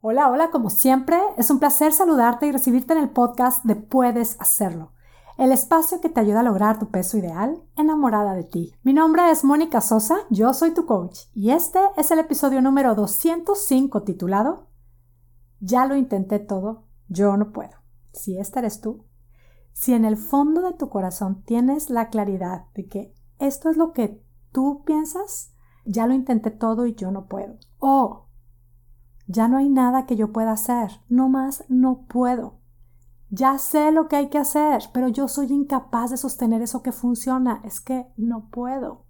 Hola, hola, como siempre, es un placer saludarte y recibirte en el podcast de Puedes Hacerlo, el espacio que te ayuda a lograr tu peso ideal enamorada de ti. Mi nombre es Mónica Sosa, yo soy tu coach y este es el episodio número 205 titulado Ya lo intenté todo, yo no puedo. Si esta eres tú, si en el fondo de tu corazón tienes la claridad de que esto es lo que tú piensas, ya lo intenté todo y yo no puedo. O ya no hay nada que yo pueda hacer, no más no puedo. Ya sé lo que hay que hacer, pero yo soy incapaz de sostener eso que funciona, es que no puedo.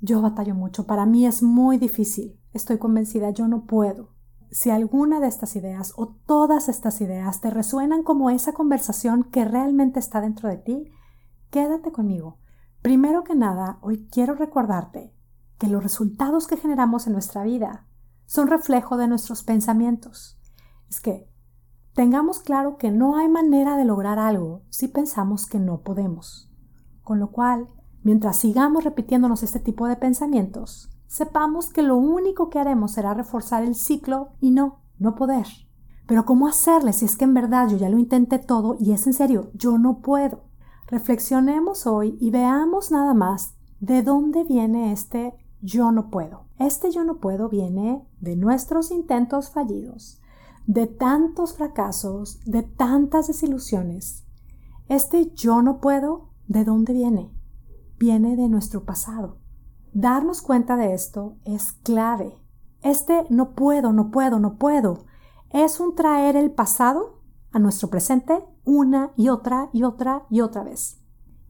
Yo batallo mucho, para mí es muy difícil, estoy convencida, yo no puedo. Si alguna de estas ideas o todas estas ideas te resuenan como esa conversación que realmente está dentro de ti, quédate conmigo. Primero que nada, hoy quiero recordarte que los resultados que generamos en nuestra vida son reflejo de nuestros pensamientos. Es que tengamos claro que no hay manera de lograr algo si pensamos que no podemos. Con lo cual, mientras sigamos repitiéndonos este tipo de pensamientos, sepamos que lo único que haremos será reforzar el ciclo y no, no poder. Pero ¿cómo hacerle si es que en verdad yo ya lo intenté todo y es en serio, yo no puedo? Reflexionemos hoy y veamos nada más de dónde viene este yo no puedo. Este yo no puedo viene de nuestros intentos fallidos, de tantos fracasos, de tantas desilusiones. Este yo no puedo, ¿de dónde viene? Viene de nuestro pasado. Darnos cuenta de esto es clave. Este no puedo, no puedo, no puedo es un traer el pasado a nuestro presente una y otra y otra y otra vez.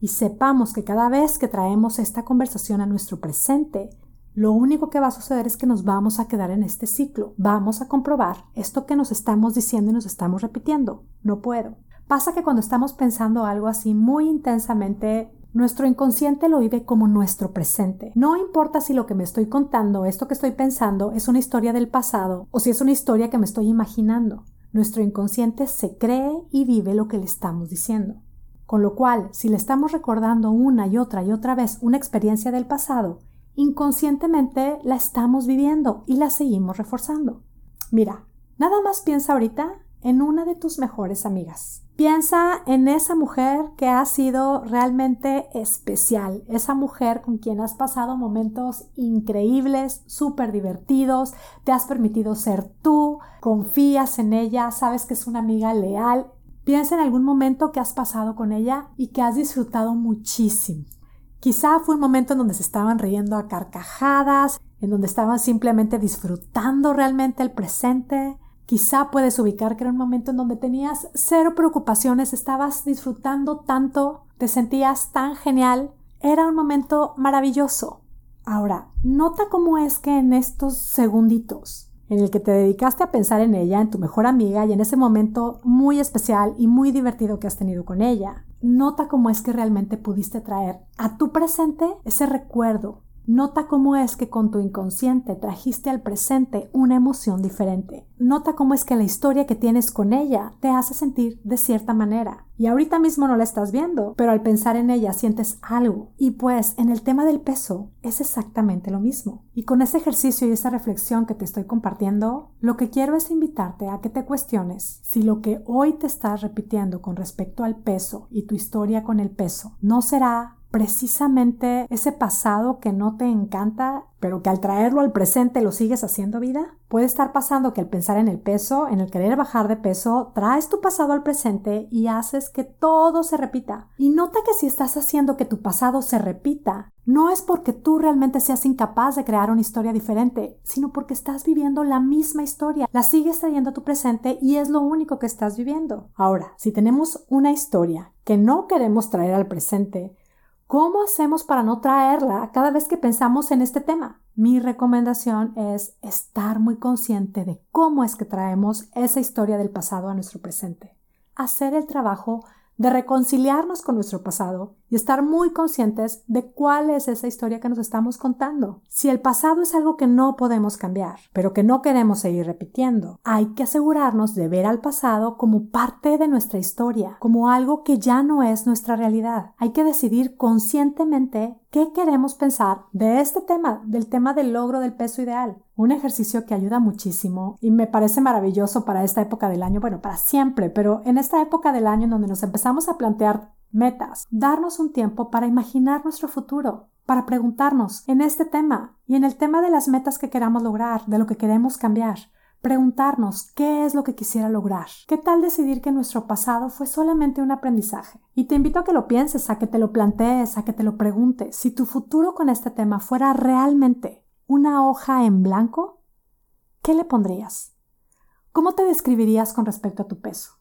Y sepamos que cada vez que traemos esta conversación a nuestro presente, lo único que va a suceder es que nos vamos a quedar en este ciclo. Vamos a comprobar esto que nos estamos diciendo y nos estamos repitiendo. No puedo. Pasa que cuando estamos pensando algo así muy intensamente, nuestro inconsciente lo vive como nuestro presente. No importa si lo que me estoy contando, esto que estoy pensando, es una historia del pasado o si es una historia que me estoy imaginando. Nuestro inconsciente se cree y vive lo que le estamos diciendo. Con lo cual, si le estamos recordando una y otra y otra vez una experiencia del pasado, inconscientemente la estamos viviendo y la seguimos reforzando. Mira, nada más piensa ahorita en una de tus mejores amigas. Piensa en esa mujer que ha sido realmente especial, esa mujer con quien has pasado momentos increíbles, súper divertidos, te has permitido ser tú, confías en ella, sabes que es una amiga leal. Piensa en algún momento que has pasado con ella y que has disfrutado muchísimo. Quizá fue un momento en donde se estaban riendo a carcajadas, en donde estaban simplemente disfrutando realmente el presente. Quizá puedes ubicar que era un momento en donde tenías cero preocupaciones, estabas disfrutando tanto, te sentías tan genial. Era un momento maravilloso. Ahora, nota cómo es que en estos segunditos en el que te dedicaste a pensar en ella, en tu mejor amiga y en ese momento muy especial y muy divertido que has tenido con ella. Nota cómo es que realmente pudiste traer a tu presente ese recuerdo, Nota cómo es que con tu inconsciente trajiste al presente una emoción diferente. Nota cómo es que la historia que tienes con ella te hace sentir de cierta manera. Y ahorita mismo no la estás viendo, pero al pensar en ella sientes algo. Y pues en el tema del peso es exactamente lo mismo. Y con ese ejercicio y esa reflexión que te estoy compartiendo, lo que quiero es invitarte a que te cuestiones si lo que hoy te estás repitiendo con respecto al peso y tu historia con el peso no será precisamente ese pasado que no te encanta, pero que al traerlo al presente lo sigues haciendo vida? Puede estar pasando que al pensar en el peso, en el querer bajar de peso, traes tu pasado al presente y haces que todo se repita. Y nota que si estás haciendo que tu pasado se repita, no es porque tú realmente seas incapaz de crear una historia diferente, sino porque estás viviendo la misma historia, la sigues trayendo a tu presente y es lo único que estás viviendo. Ahora, si tenemos una historia que no queremos traer al presente, ¿Cómo hacemos para no traerla cada vez que pensamos en este tema? Mi recomendación es estar muy consciente de cómo es que traemos esa historia del pasado a nuestro presente. Hacer el trabajo de reconciliarnos con nuestro pasado y estar muy conscientes de cuál es esa historia que nos estamos contando. Si el pasado es algo que no podemos cambiar, pero que no queremos seguir repitiendo, hay que asegurarnos de ver al pasado como parte de nuestra historia, como algo que ya no es nuestra realidad. Hay que decidir conscientemente qué queremos pensar de este tema, del tema del logro del peso ideal. Un ejercicio que ayuda muchísimo y me parece maravilloso para esta época del año, bueno, para siempre, pero en esta época del año en donde nos empezamos a plantear metas, darnos un tiempo para imaginar nuestro futuro, para preguntarnos en este tema y en el tema de las metas que queramos lograr, de lo que queremos cambiar. Preguntarnos qué es lo que quisiera lograr. ¿Qué tal decidir que nuestro pasado fue solamente un aprendizaje? Y te invito a que lo pienses, a que te lo plantees, a que te lo preguntes. Si tu futuro con este tema fuera realmente una hoja en blanco, ¿qué le pondrías? ¿Cómo te describirías con respecto a tu peso?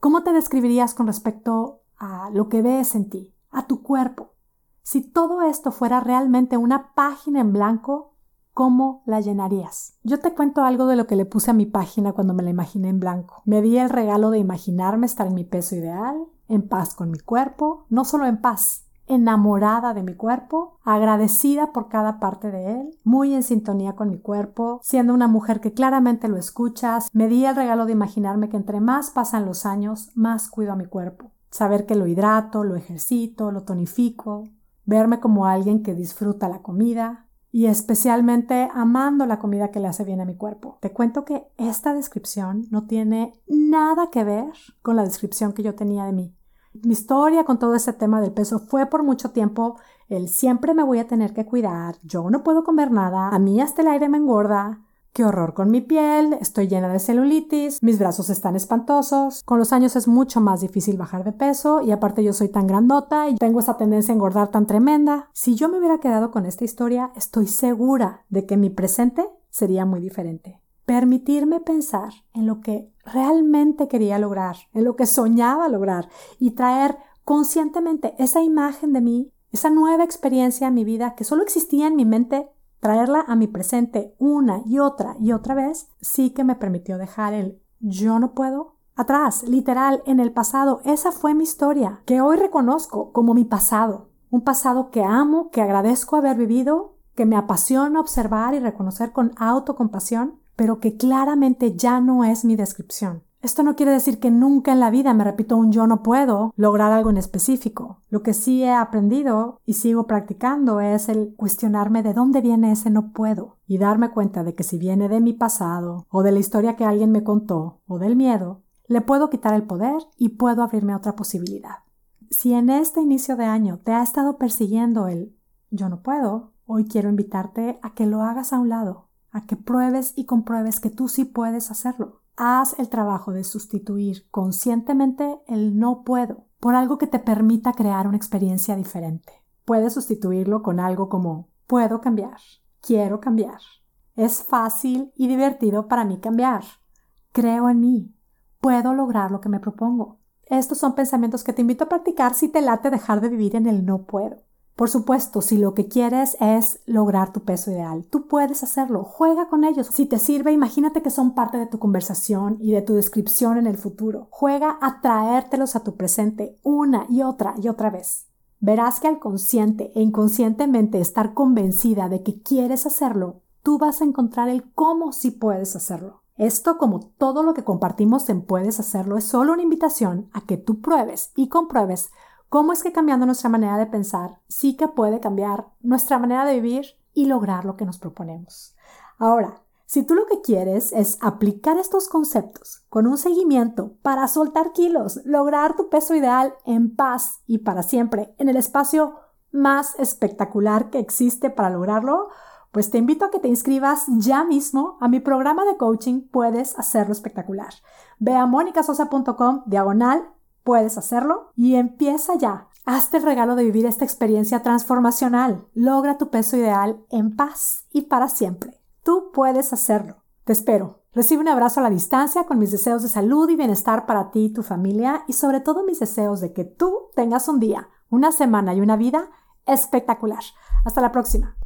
¿Cómo te describirías con respecto a lo que ves en ti, a tu cuerpo? Si todo esto fuera realmente una página en blanco, ¿Cómo la llenarías? Yo te cuento algo de lo que le puse a mi página cuando me la imaginé en blanco. Me di el regalo de imaginarme estar en mi peso ideal, en paz con mi cuerpo, no solo en paz, enamorada de mi cuerpo, agradecida por cada parte de él, muy en sintonía con mi cuerpo, siendo una mujer que claramente lo escuchas, me di el regalo de imaginarme que entre más pasan los años, más cuido a mi cuerpo. Saber que lo hidrato, lo ejercito, lo tonifico, verme como alguien que disfruta la comida, y especialmente amando la comida que le hace bien a mi cuerpo. Te cuento que esta descripción no tiene nada que ver con la descripción que yo tenía de mí. Mi historia con todo ese tema del peso fue por mucho tiempo el siempre me voy a tener que cuidar, yo no puedo comer nada, a mí hasta el aire me engorda, Qué horror con mi piel, estoy llena de celulitis, mis brazos están espantosos, con los años es mucho más difícil bajar de peso y aparte yo soy tan grandota y tengo esa tendencia a engordar tan tremenda. Si yo me hubiera quedado con esta historia, estoy segura de que mi presente sería muy diferente. Permitirme pensar en lo que realmente quería lograr, en lo que soñaba lograr y traer conscientemente esa imagen de mí, esa nueva experiencia en mi vida que solo existía en mi mente traerla a mi presente una y otra y otra vez, sí que me permitió dejar el yo no puedo atrás, literal, en el pasado. Esa fue mi historia, que hoy reconozco como mi pasado. Un pasado que amo, que agradezco haber vivido, que me apasiona observar y reconocer con autocompasión, pero que claramente ya no es mi descripción. Esto no quiere decir que nunca en la vida me repito un yo no puedo lograr algo en específico. Lo que sí he aprendido y sigo practicando es el cuestionarme de dónde viene ese no puedo y darme cuenta de que si viene de mi pasado o de la historia que alguien me contó o del miedo, le puedo quitar el poder y puedo abrirme a otra posibilidad. Si en este inicio de año te ha estado persiguiendo el yo no puedo, hoy quiero invitarte a que lo hagas a un lado, a que pruebes y compruebes que tú sí puedes hacerlo haz el trabajo de sustituir conscientemente el no puedo por algo que te permita crear una experiencia diferente. Puedes sustituirlo con algo como puedo cambiar, quiero cambiar. Es fácil y divertido para mí cambiar. Creo en mí. Puedo lograr lo que me propongo. Estos son pensamientos que te invito a practicar si te late dejar de vivir en el no puedo. Por supuesto, si lo que quieres es lograr tu peso ideal, tú puedes hacerlo, juega con ellos. Si te sirve, imagínate que son parte de tu conversación y de tu descripción en el futuro. Juega a traértelos a tu presente una y otra y otra vez. Verás que al consciente e inconscientemente estar convencida de que quieres hacerlo, tú vas a encontrar el cómo sí puedes hacerlo. Esto, como todo lo que compartimos en Puedes Hacerlo, es solo una invitación a que tú pruebes y compruebes cómo es que cambiando nuestra manera de pensar sí que puede cambiar nuestra manera de vivir y lograr lo que nos proponemos. Ahora, si tú lo que quieres es aplicar estos conceptos con un seguimiento para soltar kilos, lograr tu peso ideal en paz y para siempre en el espacio más espectacular que existe para lograrlo, pues te invito a que te inscribas ya mismo a mi programa de coaching Puedes hacerlo espectacular. Ve a monicasosa.com diagonal Puedes hacerlo y empieza ya. Hazte el regalo de vivir esta experiencia transformacional. Logra tu peso ideal en paz y para siempre. Tú puedes hacerlo. Te espero. Recibe un abrazo a la distancia con mis deseos de salud y bienestar para ti y tu familia y sobre todo mis deseos de que tú tengas un día, una semana y una vida espectacular. Hasta la próxima.